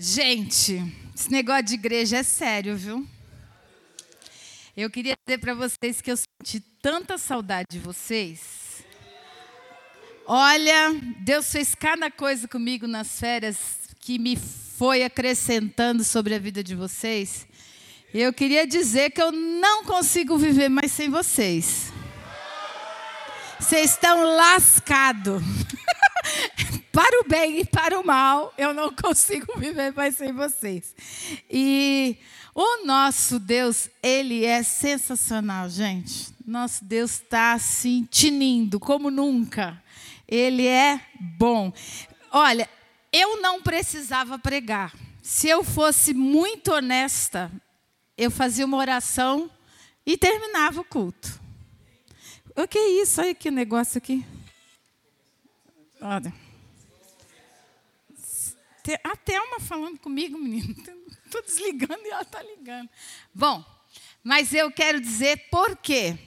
Gente, esse negócio de igreja é sério, viu? Eu queria dizer para vocês que eu senti tanta saudade de vocês. Olha, Deus fez cada coisa comigo nas férias que me foi acrescentando sobre a vida de vocês. Eu queria dizer que eu não consigo viver mais sem vocês. Vocês estão lascados. Para o bem e para o mal, eu não consigo viver mais sem vocês. E o nosso Deus, ele é sensacional, gente. Nosso Deus está assim, tinindo, como nunca. Ele é bom. Olha, eu não precisava pregar. Se eu fosse muito honesta, eu fazia uma oração e terminava o culto. O que é isso? Olha que negócio aqui. Olha. A Thelma falando comigo, menino. Estou desligando e ela está ligando. Bom, mas eu quero dizer por quê.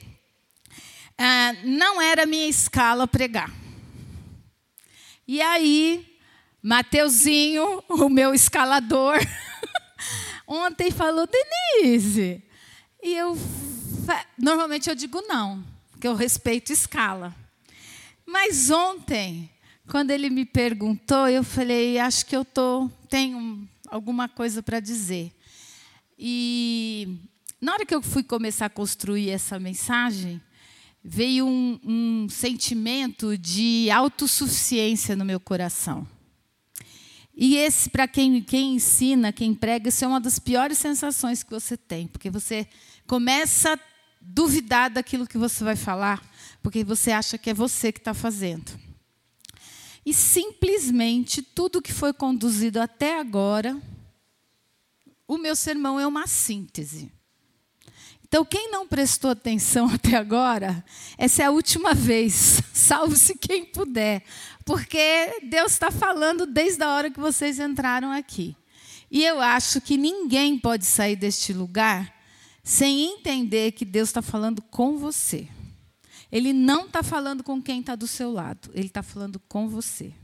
Ah, não era minha escala pregar. E aí, Mateuzinho, o meu escalador, ontem falou, Denise. E eu, normalmente eu digo não, porque eu respeito escala. Mas ontem, quando ele me perguntou, eu falei, acho que eu tô, tenho alguma coisa para dizer. E na hora que eu fui começar a construir essa mensagem, veio um, um sentimento de autossuficiência no meu coração. E esse, para quem, quem ensina, quem prega, isso é uma das piores sensações que você tem, porque você começa a duvidar daquilo que você vai falar, porque você acha que é você que está fazendo. E simplesmente tudo que foi conduzido até agora, o meu sermão é uma síntese. Então, quem não prestou atenção até agora, essa é a última vez. Salve-se quem puder. Porque Deus está falando desde a hora que vocês entraram aqui. E eu acho que ninguém pode sair deste lugar sem entender que Deus está falando com você. Ele não está falando com quem está do seu lado, ele está falando com você.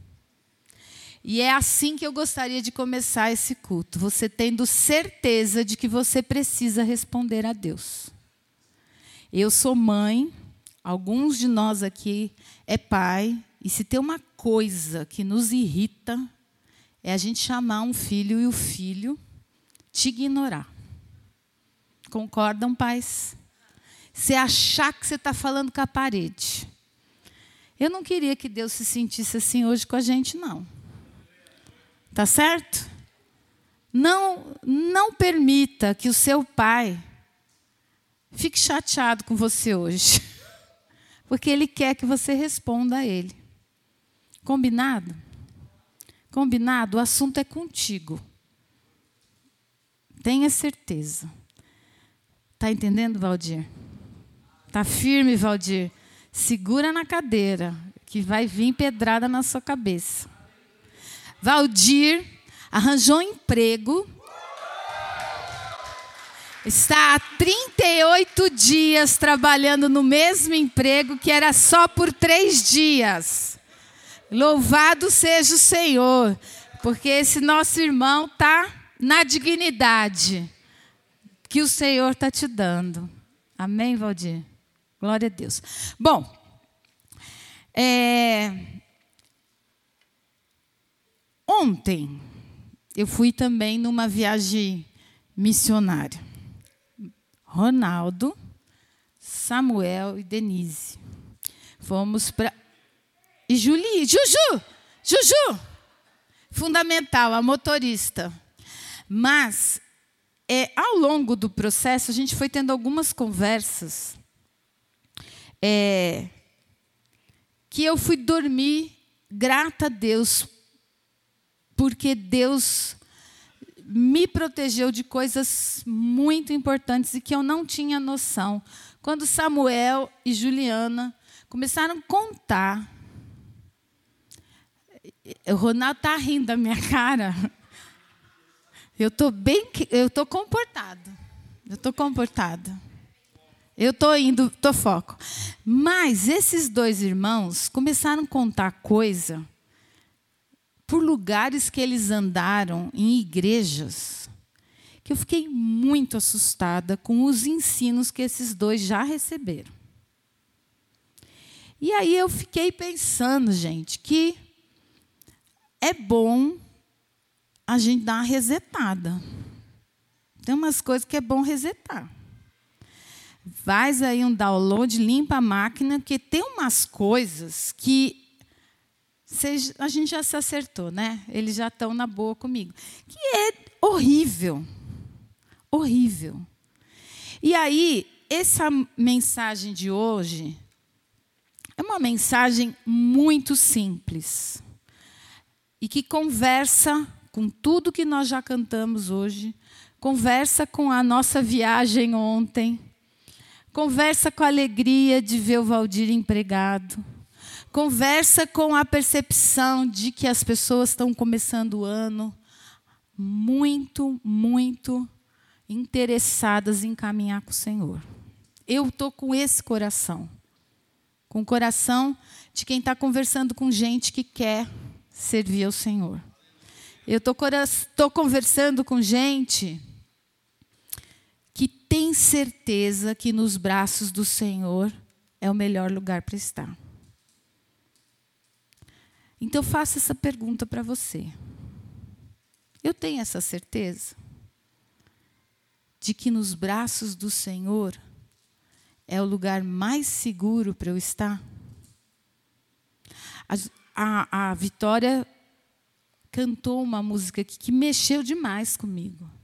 E é assim que eu gostaria de começar esse culto, você tendo certeza de que você precisa responder a Deus. Eu sou mãe, alguns de nós aqui é pai, e se tem uma coisa que nos irrita, é a gente chamar um filho e o filho te ignorar. Concordam, pais? Você achar que você está falando com a parede. Eu não queria que Deus se sentisse assim hoje com a gente, não. Tá certo? Não, não permita que o seu pai fique chateado com você hoje. Porque ele quer que você responda a ele. Combinado? Combinado? O assunto é contigo. Tenha certeza. Tá entendendo, Valdir? Tá firme, Valdir? Segura na cadeira, que vai vir pedrada na sua cabeça. Valdir arranjou um emprego. Está há 38 dias trabalhando no mesmo emprego que era só por três dias. Louvado seja o Senhor, porque esse nosso irmão está na dignidade que o Senhor está te dando. Amém, Valdir? Glória a Deus. Bom, é, Ontem eu fui também numa viagem missionária. Ronaldo, Samuel e Denise. Fomos para. E Julie, Juju! Juju! Fundamental, a motorista. Mas, é, ao longo do processo, a gente foi tendo algumas conversas é, que eu fui dormir grata a Deus porque Deus me protegeu de coisas muito importantes e que eu não tinha noção. Quando Samuel e Juliana começaram a contar, o Ronaldo está rindo da minha cara. Eu estou bem, eu estou comportado. Eu estou comportada. Eu estou indo, estou foco. Mas esses dois irmãos começaram a contar coisa por lugares que eles andaram em igrejas, que eu fiquei muito assustada com os ensinos que esses dois já receberam. E aí eu fiquei pensando, gente, que é bom a gente dar uma resetada. Tem umas coisas que é bom resetar. Faz aí um download, limpa a máquina, porque tem umas coisas que a gente já se acertou, né? Eles já estão na boa comigo. Que é horrível. Horrível. E aí, essa mensagem de hoje é uma mensagem muito simples e que conversa com tudo que nós já cantamos hoje, conversa com a nossa viagem ontem, conversa com a alegria de ver o Valdir empregado, conversa com a percepção de que as pessoas estão começando o ano muito, muito interessadas em caminhar com o Senhor. Eu estou com esse coração, com o coração de quem está conversando com gente que quer servir ao Senhor. Eu estou conversando com gente tem certeza que nos braços do Senhor é o melhor lugar para estar. Então, faça essa pergunta para você. Eu tenho essa certeza de que nos braços do Senhor é o lugar mais seguro para eu estar? A, a, a Vitória cantou uma música que, que mexeu demais comigo.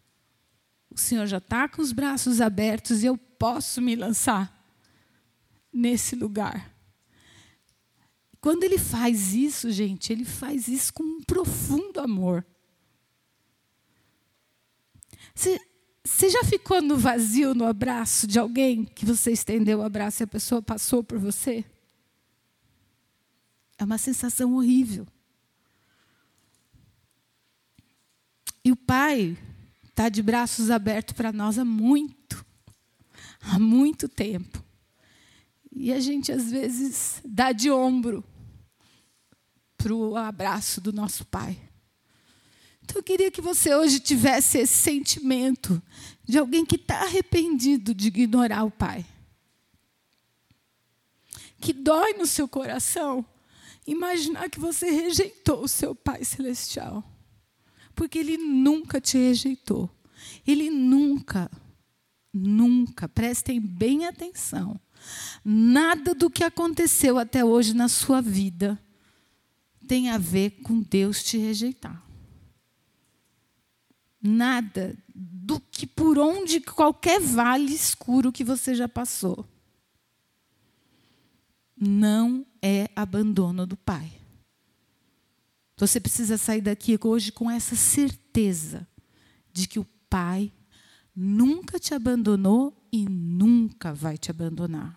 O Senhor já está com os braços abertos e eu posso me lançar nesse lugar. Quando ele faz isso, gente, ele faz isso com um profundo amor. Você, já ficou no vazio, no abraço de alguém que você estendeu o abraço e a pessoa passou por você? É uma sensação horrível. E o Pai está de braços abertos para nós há muito, há muito tempo. E a gente, às vezes, dá de ombro para o abraço do nosso Pai. Então, eu queria que você hoje tivesse esse sentimento de alguém que está arrependido de ignorar o Pai. Que dói no seu coração imaginar que você rejeitou o seu Pai Celestial. Porque Ele nunca te rejeitou. Ele nunca, nunca, prestem bem atenção, nada do que aconteceu até hoje na sua vida tem a ver com Deus te rejeitar. Nada do que por onde qualquer vale escuro que você já passou. Não é abandono do Pai. Você precisa sair daqui hoje com essa certeza de que o Pai nunca te abandonou e nunca vai te abandonar.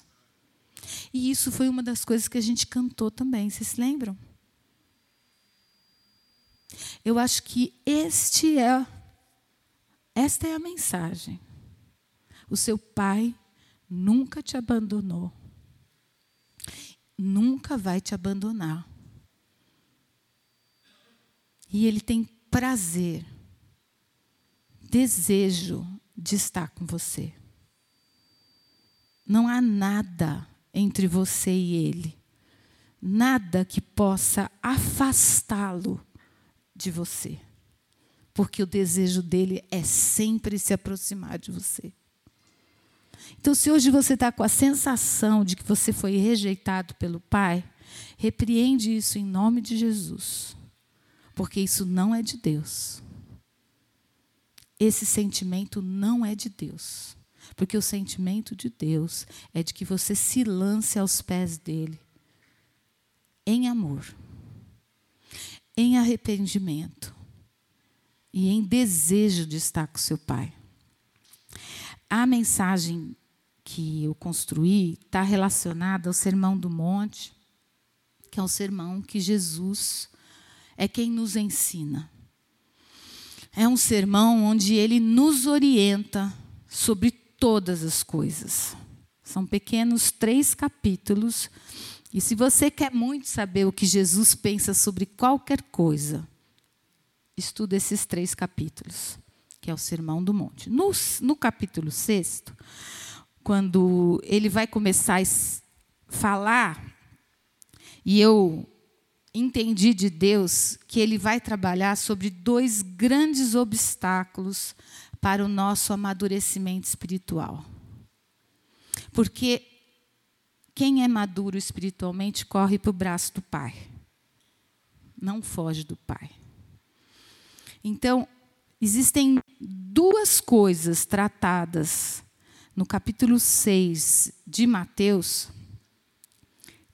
E isso foi uma das coisas que a gente cantou também, vocês se lembram? Eu acho que este é esta é a mensagem. O seu pai nunca te abandonou. Nunca vai te abandonar. E ele tem prazer, desejo de estar com você. Não há nada entre você e ele. Nada que possa afastá-lo de você. Porque o desejo dele é sempre se aproximar de você. Então, se hoje você está com a sensação de que você foi rejeitado pelo Pai, repreende isso em nome de Jesus. Porque isso não é de Deus. Esse sentimento não é de Deus. Porque o sentimento de Deus é de que você se lance aos pés dele em amor em arrependimento e em desejo de estar com seu pai. A mensagem que eu construí está relacionada ao Sermão do Monte, que é o sermão que Jesus é quem nos ensina. É um sermão onde ele nos orienta sobre todas as coisas. São pequenos três capítulos e se você quer muito saber o que Jesus pensa sobre qualquer coisa, estuda esses três capítulos, que é o Sermão do Monte. No, no capítulo 6, quando ele vai começar a falar, e eu entendi de Deus que ele vai trabalhar sobre dois grandes obstáculos para o nosso amadurecimento espiritual. Porque quem é maduro espiritualmente corre para o braço do Pai, não foge do Pai. Então, existem duas coisas tratadas no capítulo 6 de Mateus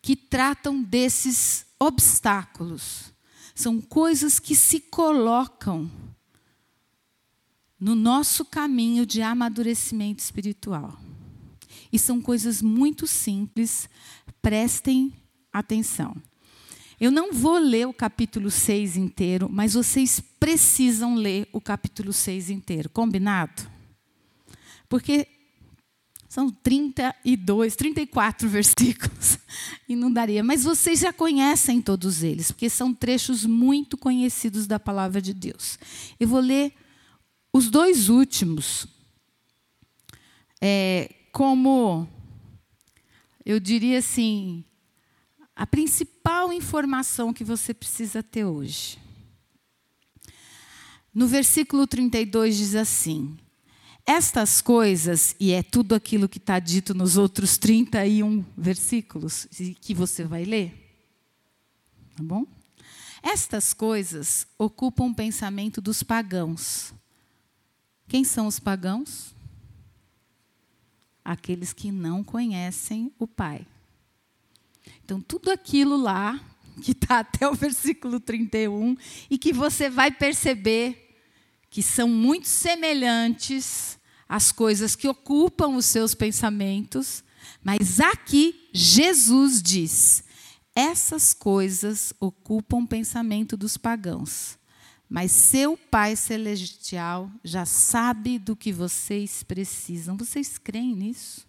que tratam desses obstáculos. São coisas que se colocam no nosso caminho de amadurecimento espiritual. E são coisas muito simples, prestem atenção. Eu não vou ler o capítulo 6 inteiro, mas vocês precisam ler o capítulo 6 inteiro, combinado? Porque são 32, 34 versículos e não daria. Mas vocês já conhecem todos eles, porque são trechos muito conhecidos da palavra de Deus. Eu vou ler os dois últimos, é, como, eu diria assim, a principal informação que você precisa ter hoje. No versículo 32 diz assim: estas coisas, e é tudo aquilo que está dito nos outros 31 versículos que você vai ler, tá bom? Estas coisas ocupam o pensamento dos pagãos. Quem são os pagãos? Aqueles que não conhecem o Pai. Então, tudo aquilo lá, que está até o versículo 31, e que você vai perceber que são muito semelhantes às coisas que ocupam os seus pensamentos, mas aqui Jesus diz: essas coisas ocupam o pensamento dos pagãos, mas seu Pai Celestial já sabe do que vocês precisam. Vocês creem nisso?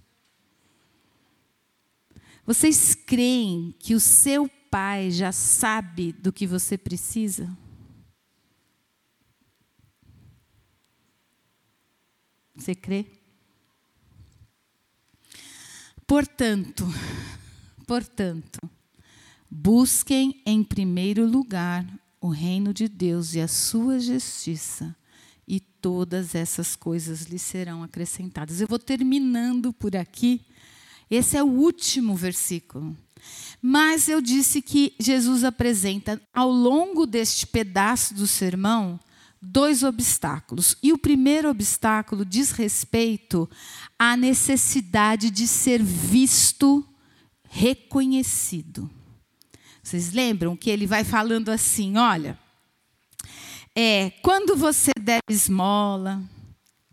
Vocês creem que o seu Pai já sabe do que você precisa? Você crê? Portanto, portanto, busquem em primeiro lugar o reino de Deus e a sua justiça, e todas essas coisas lhe serão acrescentadas. Eu vou terminando por aqui. Esse é o último versículo. Mas eu disse que Jesus apresenta ao longo deste pedaço do sermão dois obstáculos. E o primeiro obstáculo diz respeito à necessidade de ser visto, reconhecido. Vocês lembram que ele vai falando assim: olha, é, quando você der esmola,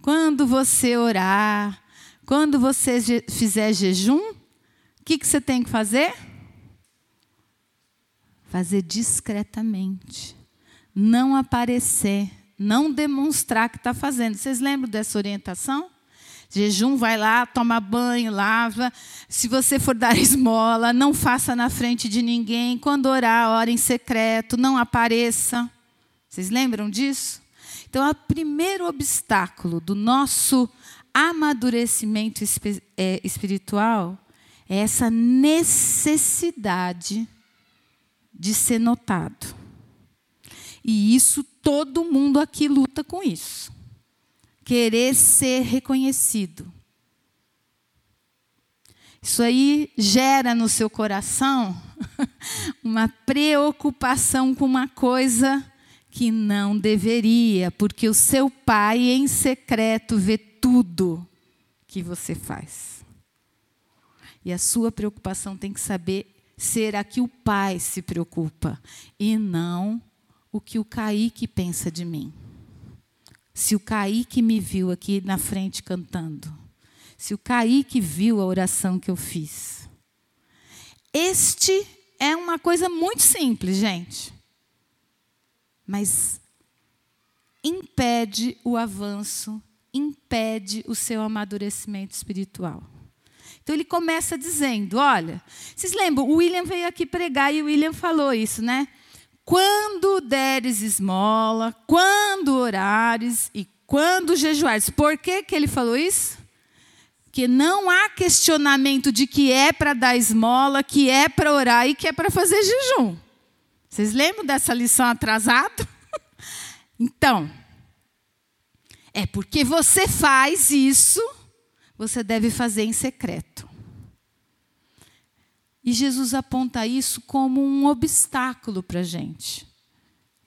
quando você orar, quando você fizer jejum, o que, que você tem que fazer? Fazer discretamente, não aparecer não demonstrar que está fazendo. Vocês lembram dessa orientação? Jejum, vai lá, toma banho, lava. Se você for dar esmola, não faça na frente de ninguém. Quando orar, ore em secreto, não apareça. Vocês lembram disso? Então, o primeiro obstáculo do nosso amadurecimento é, espiritual é essa necessidade de ser notado. E isso todo mundo aqui luta com isso. Querer ser reconhecido. Isso aí gera no seu coração uma preocupação com uma coisa que não deveria, porque o seu pai em secreto vê tudo que você faz. E a sua preocupação tem que saber ser a que o pai se preocupa e não o que o Kaique pensa de mim. Se o Kaique me viu aqui na frente cantando. Se o Kaique viu a oração que eu fiz. Este é uma coisa muito simples, gente. Mas impede o avanço, impede o seu amadurecimento espiritual. Então ele começa dizendo: olha, vocês lembram, o William veio aqui pregar e o William falou isso, né? Quando deres esmola, quando orares e quando jejuares. Por que, que ele falou isso? Que não há questionamento de que é para dar esmola, que é para orar e que é para fazer jejum. Vocês lembram dessa lição atrasada? Então, é porque você faz isso, você deve fazer em secreto. E Jesus aponta isso como um obstáculo para a gente.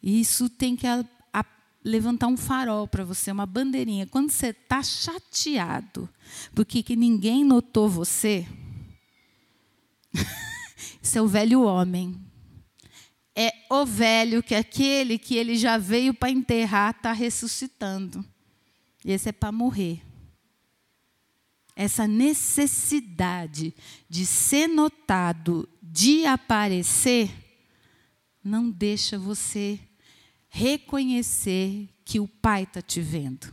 E isso tem que a, a, levantar um farol para você, uma bandeirinha. Quando você está chateado porque que ninguém notou você, isso é o velho homem é o velho, que aquele que ele já veio para enterrar, está ressuscitando. E esse é para morrer. Essa necessidade de ser notado, de aparecer, não deixa você reconhecer que o Pai está te vendo.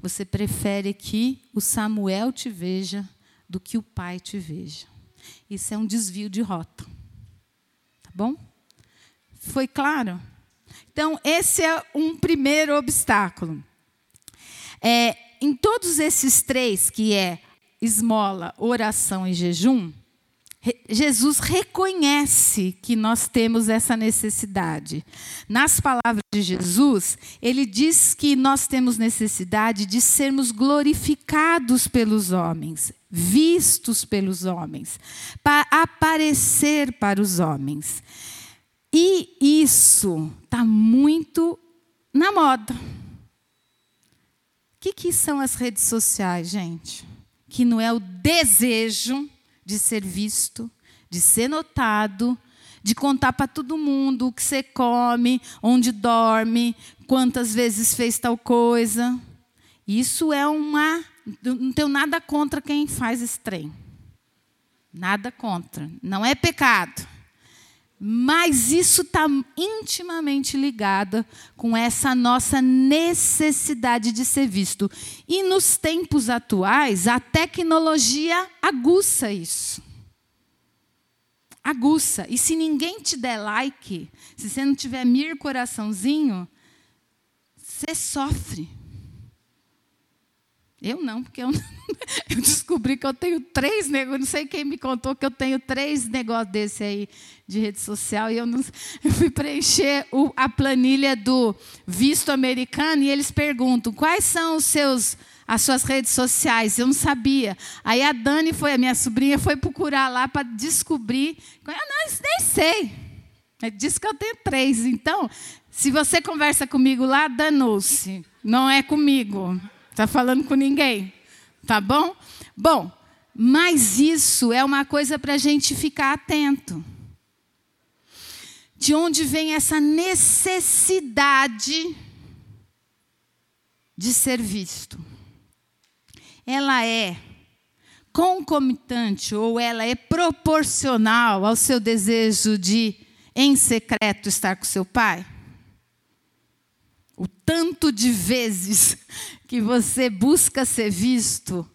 Você prefere que o Samuel te veja do que o Pai te veja. Isso é um desvio de rota. Tá bom? Foi claro? Então, esse é um primeiro obstáculo. É, em todos esses três, que é esmola, oração e jejum, Jesus reconhece que nós temos essa necessidade. Nas palavras de Jesus, ele diz que nós temos necessidade de sermos glorificados pelos homens, vistos pelos homens, para aparecer para os homens. E isso está muito na moda. O que, que são as redes sociais, gente? Que não é o desejo de ser visto, de ser notado, de contar para todo mundo o que você come, onde dorme, quantas vezes fez tal coisa. Isso é uma. Não tenho nada contra quem faz esse trem. Nada contra. Não é pecado. Mas isso está intimamente ligado com essa nossa necessidade de ser visto. E nos tempos atuais, a tecnologia aguça isso. Aguça. E se ninguém te der like, se você não tiver mir coraçãozinho, você sofre. Eu não, porque eu, eu, descobri que eu tenho três negócios. Não sei quem me contou que eu tenho três negócios desse aí de rede social. E eu, não, eu fui preencher o, a planilha do visto americano e eles perguntam quais são os seus as suas redes sociais. Eu não sabia. Aí a Dani foi, a minha sobrinha, foi procurar lá para descobrir. Eu não, nem sei. Disse que eu tenho três. Então, se você conversa comigo lá, danou-se. Não é comigo. Está falando com ninguém? Tá bom? Bom, mas isso é uma coisa para a gente ficar atento. De onde vem essa necessidade de ser visto? Ela é concomitante ou ela é proporcional ao seu desejo de, em secreto, estar com seu pai? O tanto de vezes que você busca ser visto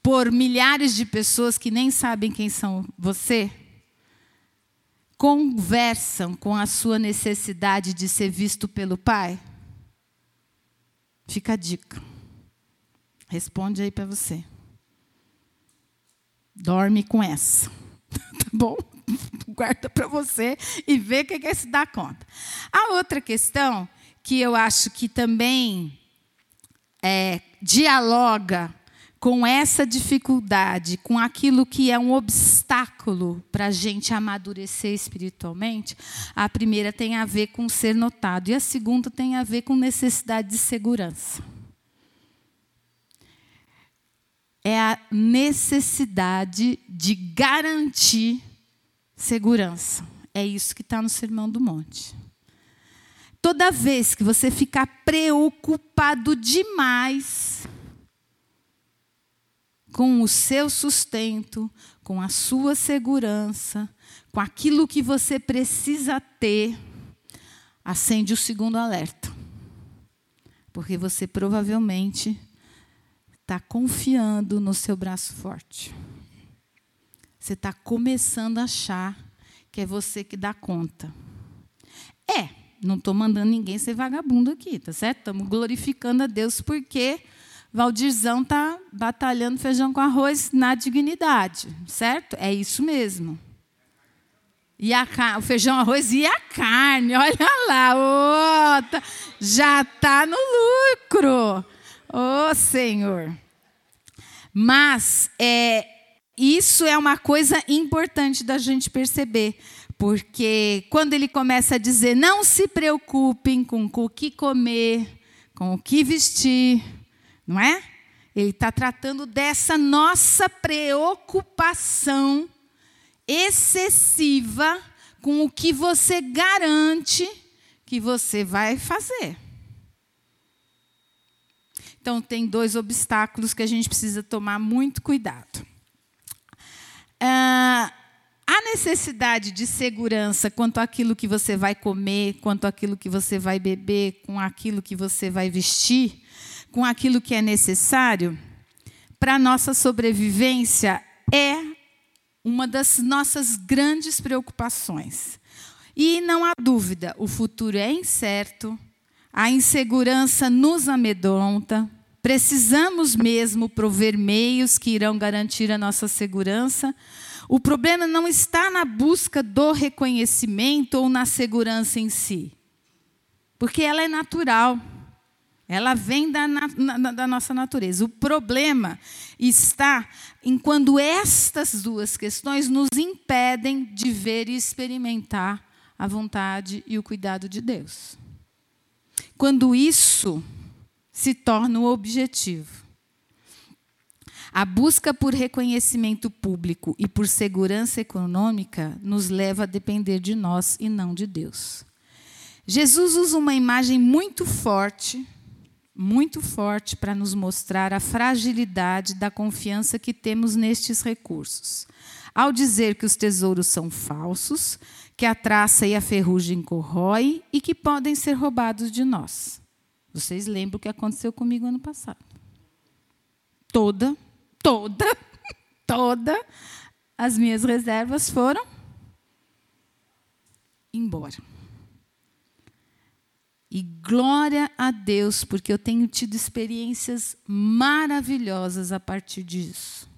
por milhares de pessoas que nem sabem quem são você, conversam com a sua necessidade de ser visto pelo Pai? Fica a dica. Responde aí para você. Dorme com essa. tá bom? Guarda para você e vê o que, que é se dá conta. A outra questão que eu acho que também é, dialoga com essa dificuldade, com aquilo que é um obstáculo para a gente amadurecer espiritualmente, a primeira tem a ver com ser notado e a segunda tem a ver com necessidade de segurança. É a necessidade de garantir segurança. É isso que está no Sermão do Monte. Toda vez que você ficar preocupado demais com o seu sustento, com a sua segurança, com aquilo que você precisa ter, acende o segundo alerta. Porque você provavelmente está confiando no seu braço forte. Você está começando a achar que é você que dá conta. É, não estou mandando ninguém ser vagabundo aqui, tá certo? Estamos glorificando a Deus porque Valdirzão está batalhando feijão com arroz na dignidade, certo? É isso mesmo. E a, o feijão, arroz e a carne, olha lá, oh, tá, já está no lucro. Ô oh, Senhor. Mas é, isso é uma coisa importante da gente perceber, porque quando ele começa a dizer: não se preocupem com o que comer, com o que vestir, não é? Ele está tratando dessa nossa preocupação excessiva com o que você garante que você vai fazer. Então, tem dois obstáculos que a gente precisa tomar muito cuidado. Ah, a necessidade de segurança quanto àquilo que você vai comer, quanto àquilo que você vai beber, com aquilo que você vai vestir, com aquilo que é necessário para a nossa sobrevivência é uma das nossas grandes preocupações. E não há dúvida, o futuro é incerto, a insegurança nos amedronta, precisamos mesmo prover meios que irão garantir a nossa segurança. O problema não está na busca do reconhecimento ou na segurança em si, porque ela é natural. Ela vem da, na, da, nossa natureza. O problema está em quando estas duas questões nos impedem de ver e experimentar a vontade e o cuidado de Deus. Quando isso se torna o objetivo. A busca por reconhecimento público e por segurança econômica nos leva a depender de nós e não de Deus. Jesus usa uma imagem muito forte muito forte para nos mostrar a fragilidade da confiança que temos nestes recursos. Ao dizer que os tesouros são falsos, que a traça e a ferrugem corroem e que podem ser roubados de nós. Vocês lembram o que aconteceu comigo ano passado? Toda, toda, toda as minhas reservas foram embora. E glória a Deus, porque eu tenho tido experiências maravilhosas a partir disso.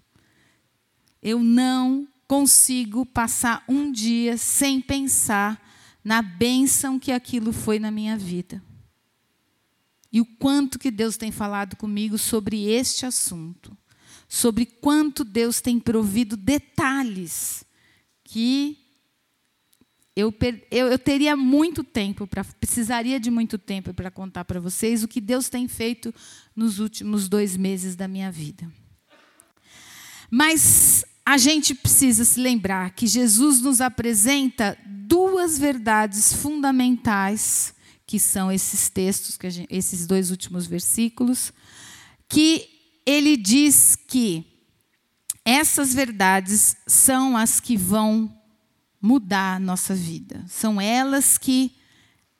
Eu não consigo passar um dia sem pensar na bênção que aquilo foi na minha vida. E o quanto que Deus tem falado comigo sobre este assunto, sobre quanto Deus tem provido detalhes que eu, eu, eu teria muito tempo, para precisaria de muito tempo para contar para vocês o que Deus tem feito nos últimos dois meses da minha vida. Mas a gente precisa se lembrar que Jesus nos apresenta duas verdades fundamentais, que são esses textos, gente, esses dois últimos versículos, que ele diz que essas verdades são as que vão mudar a nossa vida. São elas que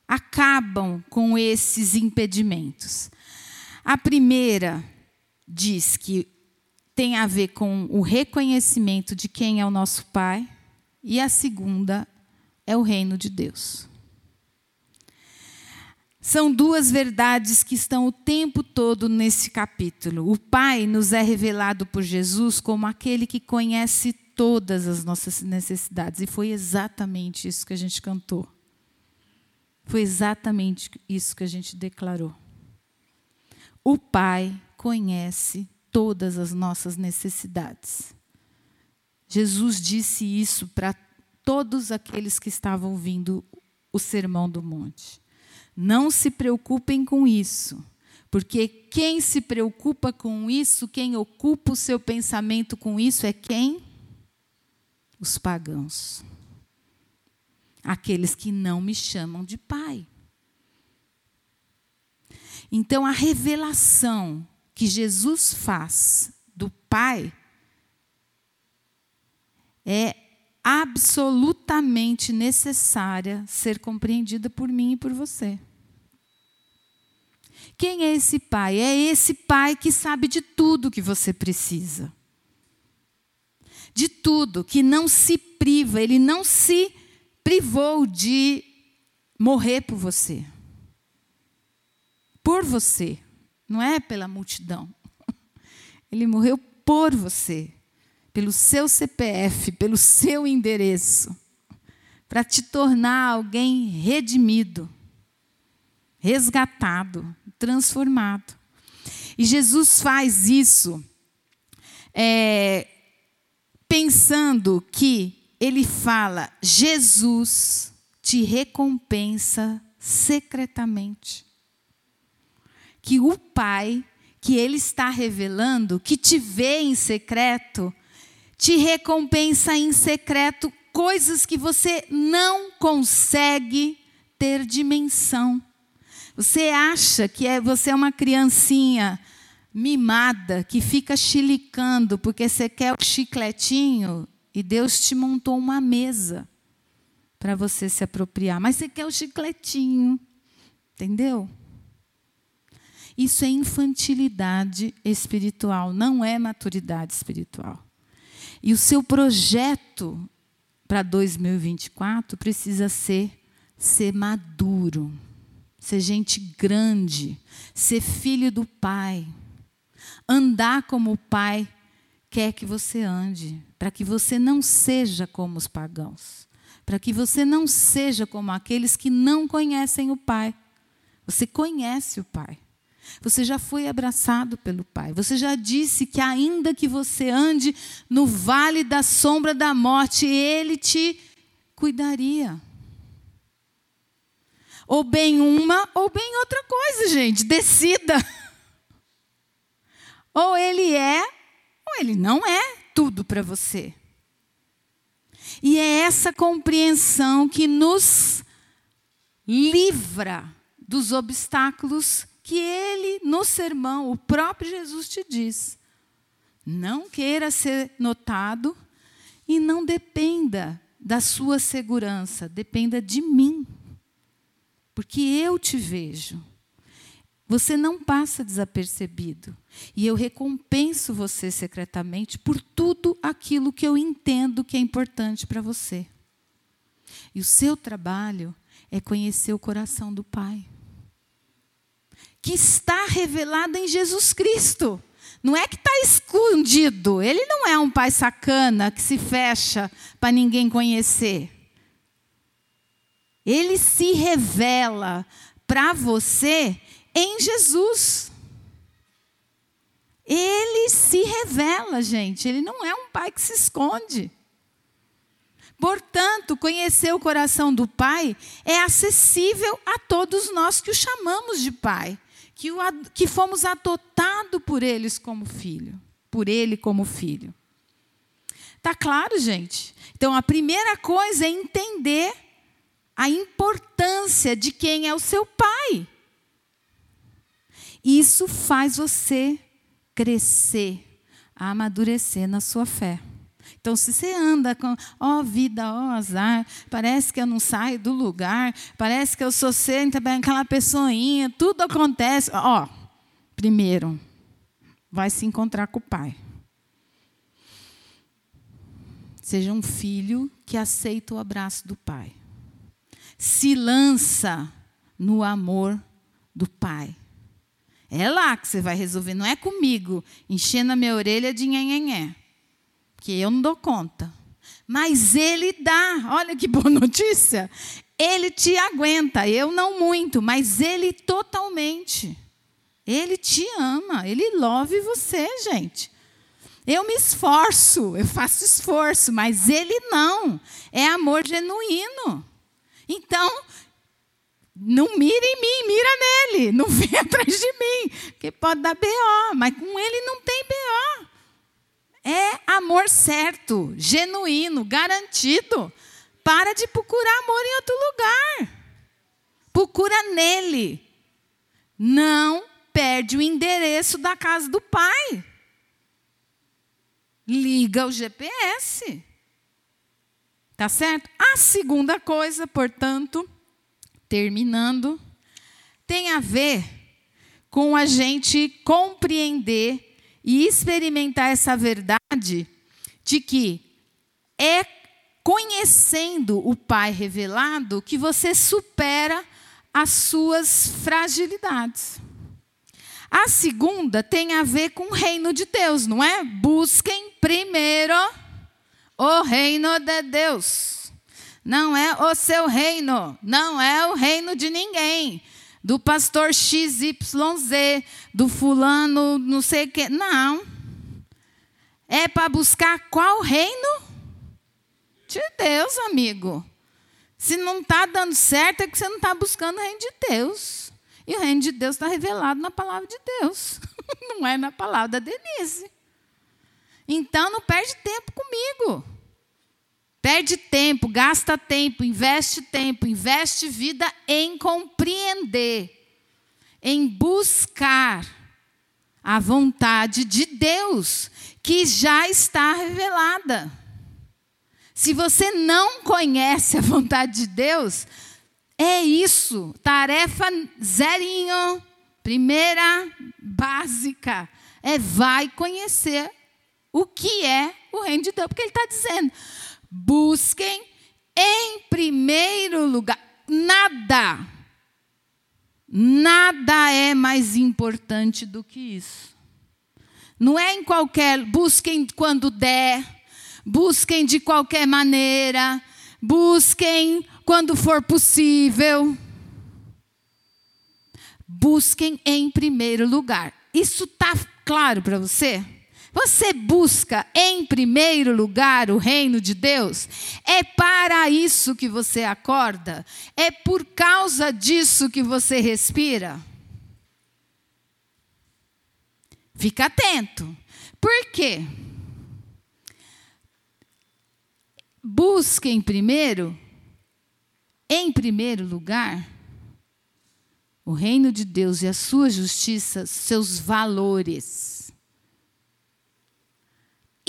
acabam com esses impedimentos. A primeira diz que tem a ver com o reconhecimento de quem é o nosso Pai, e a segunda é o reino de Deus. São duas verdades que estão o tempo todo nesse capítulo. O Pai nos é revelado por Jesus como aquele que conhece todas as nossas necessidades. E foi exatamente isso que a gente cantou. Foi exatamente isso que a gente declarou. O Pai conhece todas as nossas necessidades. Jesus disse isso para todos aqueles que estavam ouvindo o Sermão do Monte. Não se preocupem com isso, porque quem se preocupa com isso, quem ocupa o seu pensamento com isso é quem? os pagãos. Aqueles que não me chamam de pai. Então, a revelação que Jesus faz do Pai é absolutamente necessária ser compreendida por mim e por você. Quem é esse pai? É esse pai que sabe de tudo que você precisa de tudo, que não se priva, ele não se privou de morrer por você. Por você, não é pela multidão. Ele morreu por você, pelo seu CPF, pelo seu endereço, para te tornar alguém redimido, resgatado, transformado. E Jesus faz isso é, pensando que ele fala: Jesus te recompensa secretamente. Que o Pai, que Ele está revelando, que te vê em secreto, te recompensa em secreto coisas que você não consegue ter dimensão. Você acha que é, você é uma criancinha mimada que fica chilicando porque você quer o chicletinho e Deus te montou uma mesa para você se apropriar, mas você quer o chicletinho, entendeu? Isso é infantilidade espiritual, não é maturidade espiritual. E o seu projeto para 2024 precisa ser ser maduro, ser gente grande, ser filho do Pai, andar como o Pai quer que você ande, para que você não seja como os pagãos, para que você não seja como aqueles que não conhecem o Pai. Você conhece o Pai. Você já foi abraçado pelo Pai. Você já disse que, ainda que você ande no vale da sombra da morte, Ele te cuidaria. Ou bem uma, ou bem outra coisa, gente. Decida. Ou Ele é, ou Ele não é tudo para você. E é essa compreensão que nos livra dos obstáculos que ele, no sermão, o próprio Jesus te diz. Não queira ser notado e não dependa da sua segurança, dependa de mim. Porque eu te vejo. Você não passa desapercebido. E eu recompenso você secretamente por tudo aquilo que eu entendo que é importante para você. E o seu trabalho é conhecer o coração do Pai, que está revelado em Jesus Cristo. Não é que está escondido. Ele não é um pai sacana que se fecha para ninguém conhecer. Ele se revela para você em Jesus. Ele se revela, gente. Ele não é um pai que se esconde. Portanto, conhecer o coração do Pai é acessível a todos nós que o chamamos de Pai, que, o, que fomos adotados por eles como filho, por Ele como filho. Tá claro, gente? Então, a primeira coisa é entender a importância de quem é o seu Pai. Isso faz você crescer, amadurecer na sua fé. Então, se você anda com, ó oh, vida, ó oh, azar, parece que eu não saio do lugar, parece que eu sou sempre aquela pessoinha, tudo acontece. Ó, oh, primeiro, vai se encontrar com o pai. Seja um filho que aceita o abraço do pai. Se lança no amor do pai. É lá que você vai resolver, não é comigo, enchendo a minha orelha de nhenhenhé. Porque eu não dou conta. Mas ele dá, olha que boa notícia. Ele te aguenta, eu não muito, mas ele totalmente. Ele te ama, ele love você, gente. Eu me esforço, eu faço esforço, mas ele não. É amor genuíno. Então, não mira em mim, mira nele. Não vem atrás de mim, porque pode dar BO, mas com ele não tem BO. Amor certo, genuíno, garantido. Para de procurar amor em outro lugar. Procura nele. Não perde o endereço da casa do pai. Liga o GPS. Tá certo? A segunda coisa, portanto, terminando, tem a ver com a gente compreender e experimentar essa verdade de que é conhecendo o Pai revelado que você supera as suas fragilidades. A segunda tem a ver com o reino de Deus, não é? Busquem primeiro o reino de Deus. Não é o seu reino, não é o reino de ninguém. Do pastor XYZ, do fulano, não sei o quê. Não. É para buscar qual reino? De Deus, amigo. Se não está dando certo, é que você não está buscando o reino de Deus. E o reino de Deus está revelado na palavra de Deus, não é na palavra da Denise. Então não perde tempo comigo. Perde tempo, gasta tempo, investe tempo, investe vida em compreender, em buscar a vontade de Deus, que já está revelada. Se você não conhece a vontade de Deus, é isso, tarefa zerinho, primeira básica, é vai conhecer o que é o reino de Deus, porque ele está dizendo, busquem em primeiro lugar, nada, nada é mais importante do que isso. Não é em qualquer, busquem quando der, busquem de qualquer maneira, busquem quando for possível. Busquem em primeiro lugar. Isso está claro para você? Você busca em primeiro lugar o reino de Deus? É para isso que você acorda? É por causa disso que você respira? Fica atento. Por quê? busquem primeiro, em primeiro lugar, o reino de Deus e a sua justiça, seus valores.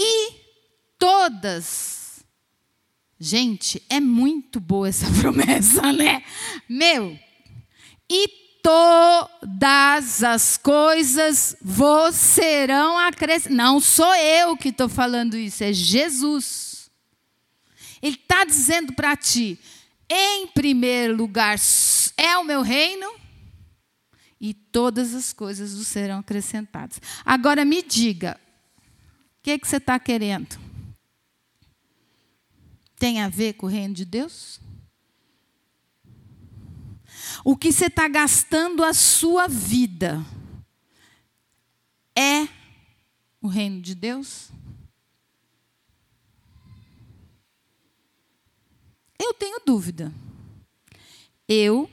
E todas. Gente, é muito boa essa promessa, né? Meu, e todas as coisas vos serão acrescentadas. Não sou eu que estou falando isso, é Jesus. Ele está dizendo para ti: em primeiro lugar é o meu reino e todas as coisas vos serão acrescentadas. Agora me diga, o que, é que você está querendo? Tem a ver com o reino de Deus? O que você está gastando a sua vida é o reino de Deus? Eu tenho dúvida. Eu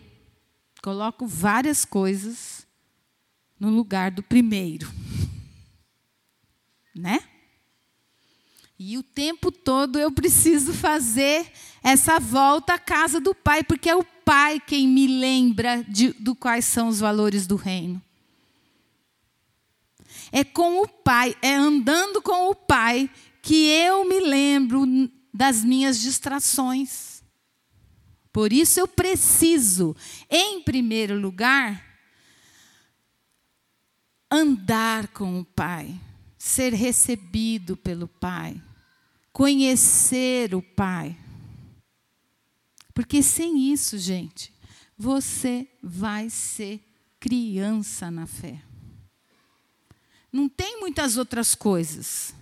coloco várias coisas no lugar do primeiro. Né? E o tempo todo eu preciso fazer essa volta à casa do Pai, porque é o Pai quem me lembra de, do quais são os valores do reino. É com o Pai, é andando com o Pai que eu me lembro das minhas distrações. Por isso eu preciso, em primeiro lugar, andar com o Pai, ser recebido pelo Pai, conhecer o Pai. Porque sem isso, gente, você vai ser criança na fé. Não tem muitas outras coisas.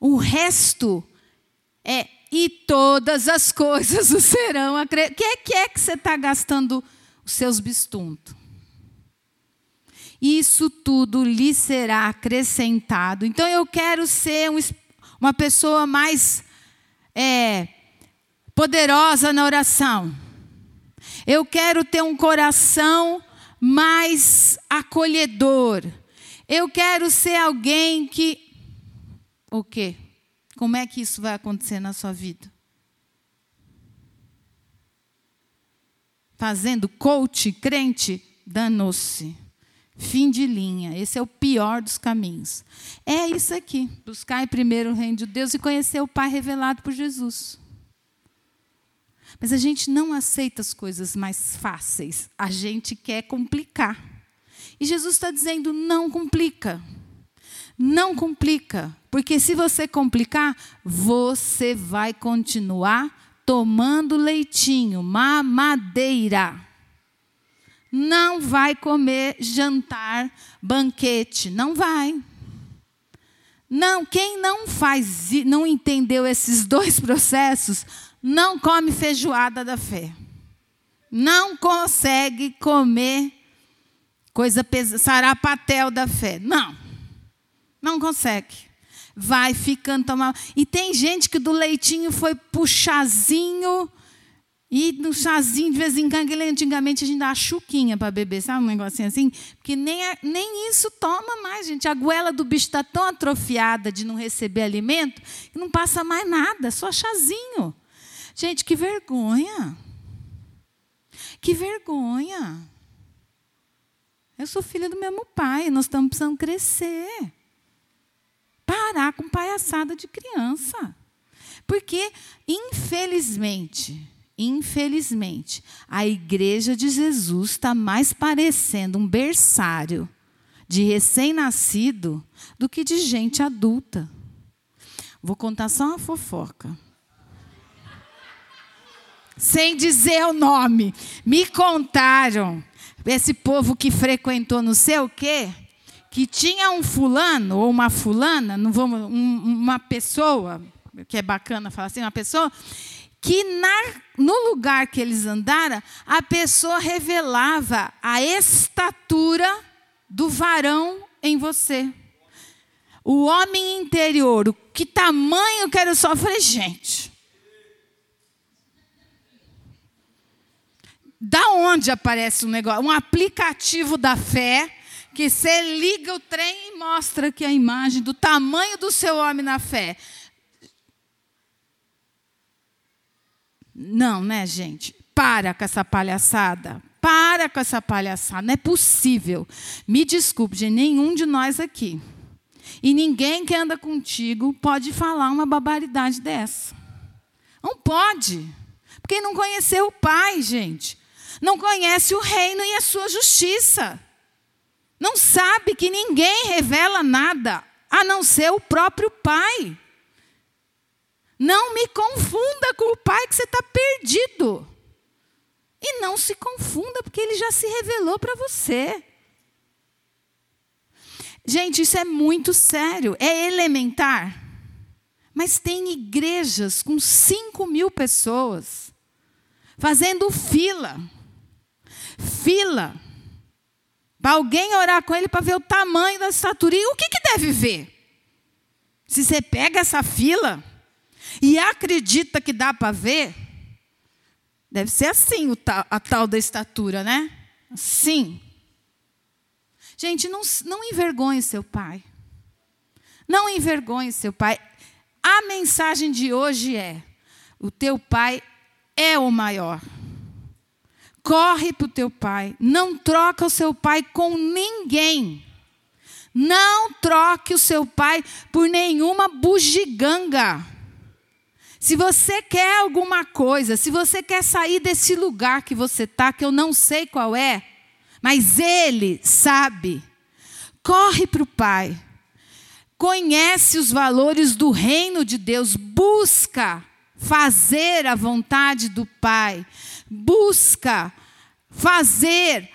O resto é e todas as coisas o serão acrescentadas. O que é que, é que você está gastando os seus bistuntos? Isso tudo lhe será acrescentado. Então eu quero ser um, uma pessoa mais é, poderosa na oração. Eu quero ter um coração mais acolhedor. Eu quero ser alguém que. O quê? Como é que isso vai acontecer na sua vida? Fazendo coach, crente, danou-se. Fim de linha. Esse é o pior dos caminhos. É isso aqui. Buscar primeiro o reino de Deus e conhecer o Pai revelado por Jesus. Mas a gente não aceita as coisas mais fáceis. A gente quer complicar. E Jesus está dizendo: não complica. Não complica, porque se você complicar, você vai continuar tomando leitinho, mamadeira. Não vai comer jantar, banquete, não vai. Não, quem não faz, não entendeu esses dois processos, não come feijoada da fé. Não consegue comer coisa pesada, sarapatel da fé. Não. Não consegue. Vai ficando tomar. E tem gente que do leitinho foi puxazinho e no chazinho, de vez em quando, antigamente a gente dá chuquinha para beber, sabe um negocinho assim? Porque nem, nem isso toma mais, gente. A goela do bicho está tão atrofiada de não receber alimento que não passa mais nada, só chazinho. Gente, que vergonha. Que vergonha. Eu sou filha do mesmo pai, nós estamos precisando crescer. Parar com palhaçada de criança. Porque, infelizmente, Infelizmente, a igreja de Jesus está mais parecendo um berçário de recém-nascido do que de gente adulta. Vou contar só uma fofoca. Sem dizer o nome. Me contaram, esse povo que frequentou não sei o quê, que tinha um fulano ou uma fulana, não vamos, um, uma pessoa, que é bacana falar assim, uma pessoa que na, no lugar que eles andaram, a pessoa revelava a estatura do varão em você. O homem interior, o que tamanho que era só. Eu falei, gente. Da onde aparece um negócio? Um aplicativo da fé que você liga o trem e mostra que a imagem do tamanho do seu homem na fé. Não, né, gente? Para com essa palhaçada. Para com essa palhaçada. Não é possível. Me desculpe, gente, nenhum de nós aqui. E ninguém que anda contigo pode falar uma barbaridade dessa. Não pode. Porque não conheceu o Pai, gente. Não conhece o reino e a sua justiça. Não sabe que ninguém revela nada a não ser o próprio Pai. Não me confunda com o pai que você está perdido. E não se confunda, porque ele já se revelou para você. Gente, isso é muito sério, é elementar. Mas tem igrejas com 5 mil pessoas fazendo fila. Fila. Para alguém orar com ele para ver o tamanho da estatura. E o que, que deve ver? Se você pega essa fila, e acredita que dá para ver, deve ser assim a tal da estatura, né? Assim. Gente, não, não envergonhe seu pai. Não envergonhe seu pai. A mensagem de hoje é: o teu pai é o maior. Corre para o teu pai. Não troca o seu pai com ninguém. Não troque o seu pai por nenhuma bugiganga. Se você quer alguma coisa, se você quer sair desse lugar que você está, que eu não sei qual é, mas Ele sabe, corre para o Pai, conhece os valores do reino de Deus, busca fazer a vontade do Pai, busca fazer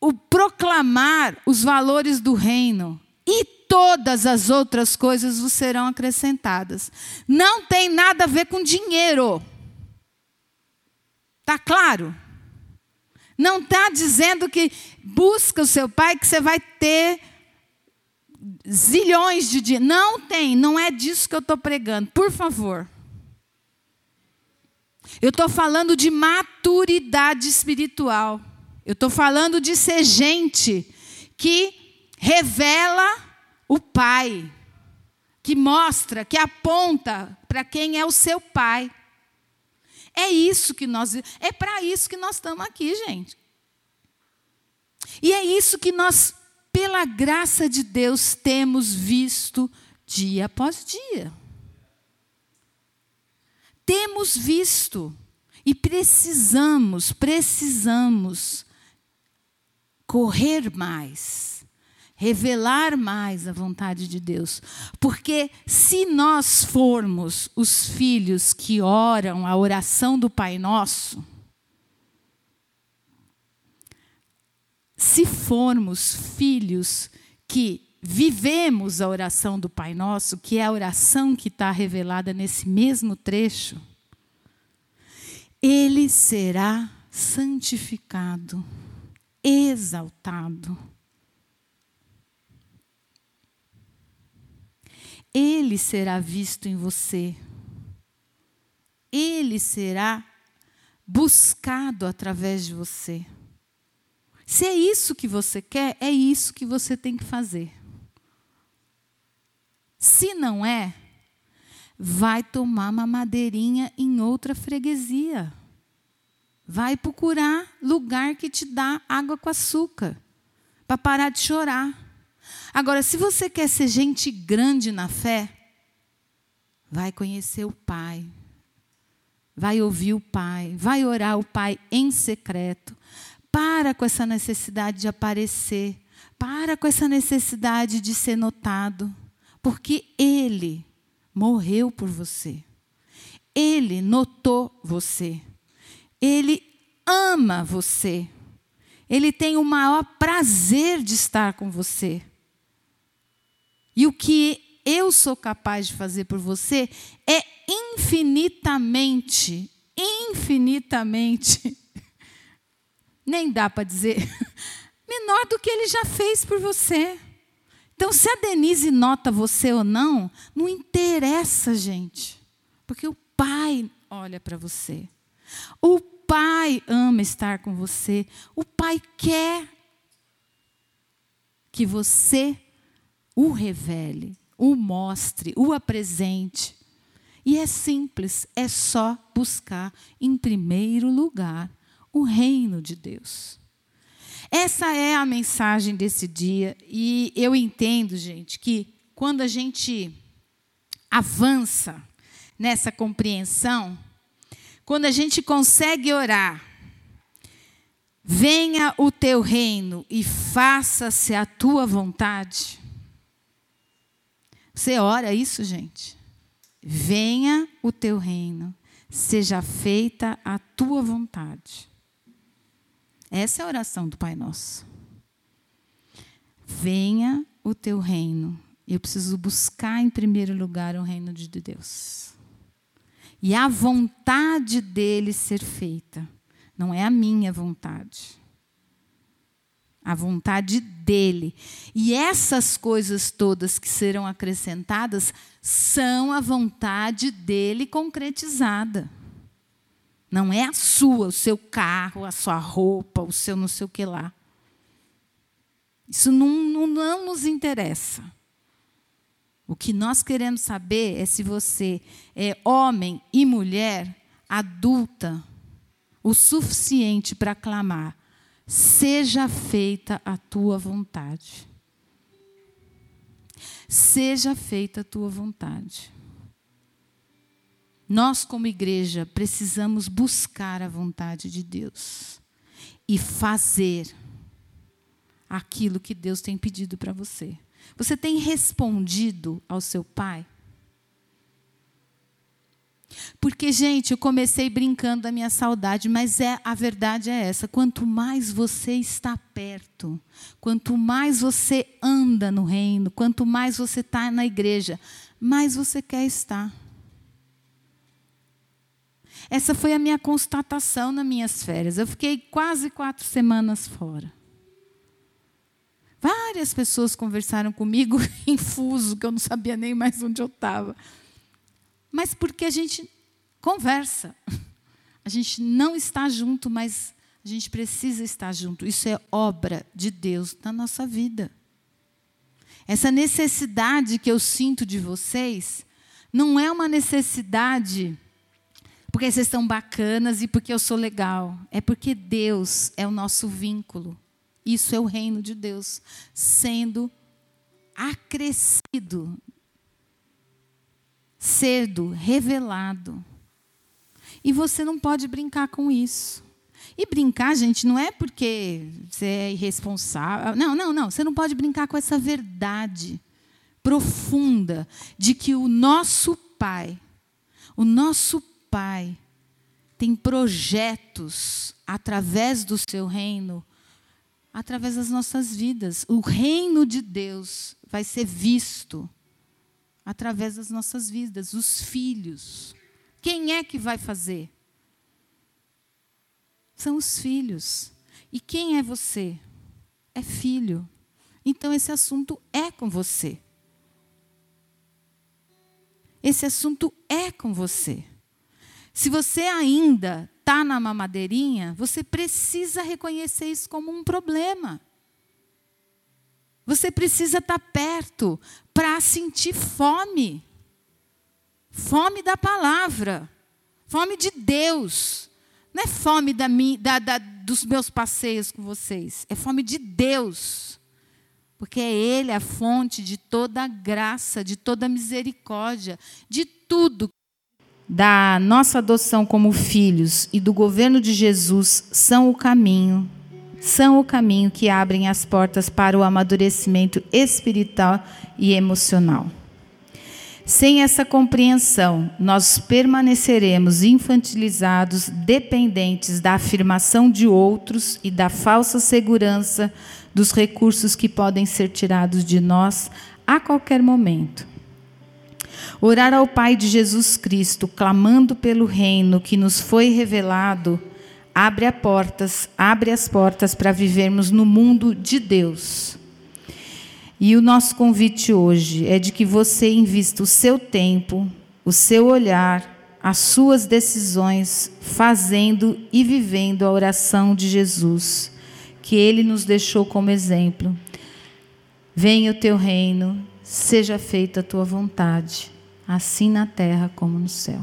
o proclamar os valores do reino. E todas as outras coisas vos serão acrescentadas. Não tem nada a ver com dinheiro. Está claro? Não está dizendo que busca o seu pai que você vai ter zilhões de dinheiro. Não tem, não é disso que eu estou pregando. Por favor. Eu estou falando de maturidade espiritual. Eu estou falando de ser gente que revela o pai, que mostra, que aponta para quem é o seu pai. É isso que nós, é para isso que nós estamos aqui, gente. E é isso que nós, pela graça de Deus, temos visto dia após dia. Temos visto e precisamos, precisamos correr mais revelar mais a vontade de Deus. Porque se nós formos os filhos que oram a oração do Pai Nosso, se formos filhos que vivemos a oração do Pai Nosso, que é a oração que está revelada nesse mesmo trecho, ele será santificado, exaltado. Ele será visto em você. Ele será buscado através de você. Se é isso que você quer, é isso que você tem que fazer. Se não é, vai tomar uma madeirinha em outra freguesia. Vai procurar lugar que te dá água com açúcar, para parar de chorar. Agora, se você quer ser gente grande na fé, vai conhecer o Pai, vai ouvir o Pai, vai orar o Pai em secreto, para com essa necessidade de aparecer. Para com essa necessidade de ser notado. Porque Ele morreu por você. Ele notou você. Ele ama você. Ele tem o maior prazer de estar com você. E o que eu sou capaz de fazer por você é infinitamente, infinitamente nem dá para dizer, menor do que ele já fez por você. Então, se a Denise nota você ou não, não interessa, gente. Porque o Pai olha para você. O Pai ama estar com você. O Pai quer que você o revele, o mostre, o apresente. E é simples, é só buscar em primeiro lugar o reino de Deus. Essa é a mensagem desse dia e eu entendo, gente, que quando a gente avança nessa compreensão, quando a gente consegue orar, venha o teu reino e faça-se a tua vontade. Você ora isso, gente? Venha o teu reino, seja feita a tua vontade. Essa é a oração do Pai Nosso. Venha o teu reino. Eu preciso buscar em primeiro lugar o reino de Deus. E a vontade dele ser feita. Não é a minha vontade. A vontade dele. E essas coisas todas que serão acrescentadas são a vontade dele concretizada. Não é a sua, o seu carro, a sua roupa, o seu não sei o que lá. Isso não, não, não nos interessa. O que nós queremos saber é se você é homem e mulher adulta o suficiente para clamar: seja feita a tua vontade. Seja feita a tua vontade. Nós, como igreja, precisamos buscar a vontade de Deus e fazer aquilo que Deus tem pedido para você. Você tem respondido ao seu pai? Porque, gente, eu comecei brincando da minha saudade, mas é a verdade é essa: quanto mais você está perto, quanto mais você anda no reino, quanto mais você está na igreja, mais você quer estar. Essa foi a minha constatação nas minhas férias. Eu fiquei quase quatro semanas fora. Várias pessoas conversaram comigo em fuso, que eu não sabia nem mais onde eu estava. Mas porque a gente conversa. A gente não está junto, mas a gente precisa estar junto. Isso é obra de Deus na nossa vida. Essa necessidade que eu sinto de vocês não é uma necessidade porque vocês estão bacanas e porque eu sou legal. É porque Deus é o nosso vínculo. Isso é o reino de Deus sendo acrescido, sendo revelado. E você não pode brincar com isso. E brincar, gente, não é porque você é irresponsável. Não, não, não. Você não pode brincar com essa verdade profunda de que o nosso Pai, o nosso Pai, tem projetos através do seu reino, através das nossas vidas. O reino de Deus vai ser visto através das nossas vidas, os filhos. Quem é que vai fazer? São os filhos. E quem é você? É filho. Então esse assunto é com você. Esse assunto é com você. Se você ainda está na mamadeirinha, você precisa reconhecer isso como um problema. Você precisa estar tá perto para sentir fome. Fome da palavra. Fome de Deus. Não é fome da, da, da, dos meus passeios com vocês. É fome de Deus. Porque é Ele a fonte de toda graça, de toda misericórdia, de tudo. Da nossa adoção como filhos e do governo de Jesus são o caminho, são o caminho que abrem as portas para o amadurecimento espiritual e emocional. Sem essa compreensão, nós permaneceremos infantilizados, dependentes da afirmação de outros e da falsa segurança dos recursos que podem ser tirados de nós a qualquer momento. Orar ao Pai de Jesus Cristo, clamando pelo reino que nos foi revelado, abre as portas, abre as portas para vivermos no mundo de Deus e o nosso convite hoje é de que você invista o seu tempo, o seu olhar, as suas decisões, fazendo e vivendo a oração de Jesus, que ele nos deixou como exemplo. Venha o teu reino, seja feita a tua vontade, assim na terra como no céu.